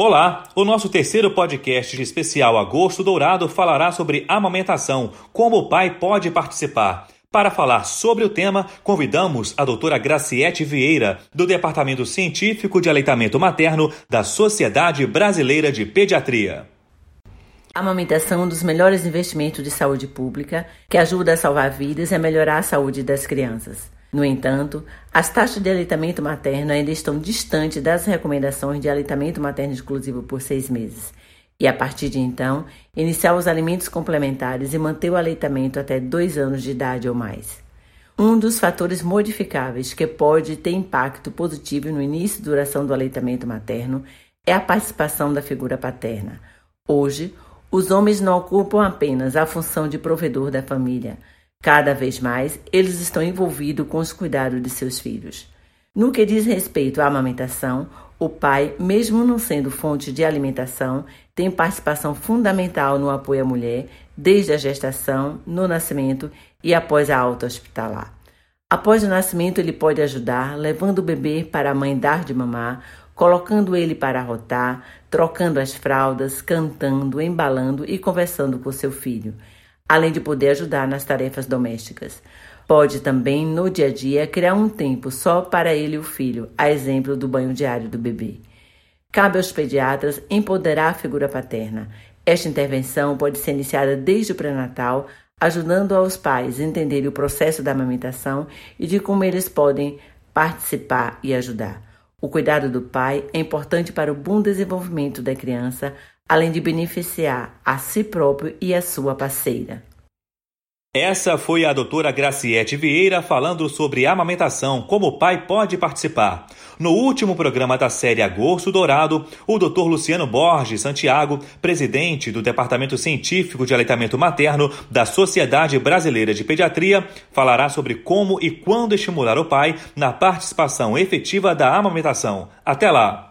Olá! O nosso terceiro podcast especial Agosto Dourado falará sobre amamentação, como o pai pode participar. Para falar sobre o tema, convidamos a doutora Graciete Vieira, do Departamento Científico de Aleitamento Materno da Sociedade Brasileira de Pediatria. A amamentação é um dos melhores investimentos de saúde pública que ajuda a salvar vidas e a melhorar a saúde das crianças. No entanto, as taxas de aleitamento materno ainda estão distantes das recomendações de aleitamento materno exclusivo por seis meses. E a partir de então, iniciar os alimentos complementares e manter o aleitamento até dois anos de idade ou mais. Um dos fatores modificáveis que pode ter impacto positivo no início e duração do aleitamento materno é a participação da figura paterna. Hoje, os homens não ocupam apenas a função de provedor da família, Cada vez mais, eles estão envolvidos com os cuidados de seus filhos. No que diz respeito à amamentação, o pai, mesmo não sendo fonte de alimentação, tem participação fundamental no apoio à mulher, desde a gestação, no nascimento e após a alta hospitalar. Após o nascimento, ele pode ajudar, levando o bebê para a mãe dar de mamar, colocando ele para rotar, trocando as fraldas, cantando, embalando e conversando com seu filho além de poder ajudar nas tarefas domésticas. Pode também, no dia a dia, criar um tempo só para ele e o filho, a exemplo do banho diário do bebê. Cabe aos pediatras empoderar a figura paterna. Esta intervenção pode ser iniciada desde o pré-natal, ajudando aos pais a entenderem o processo da amamentação e de como eles podem participar e ajudar. O cuidado do pai é importante para o bom desenvolvimento da criança, além de beneficiar a si próprio e a sua parceira. Essa foi a doutora Graciete Vieira falando sobre amamentação, como o pai pode participar. No último programa da série Agosto Dourado, o doutor Luciano Borges Santiago, presidente do Departamento Científico de Aleitamento Materno da Sociedade Brasileira de Pediatria, falará sobre como e quando estimular o pai na participação efetiva da amamentação. Até lá!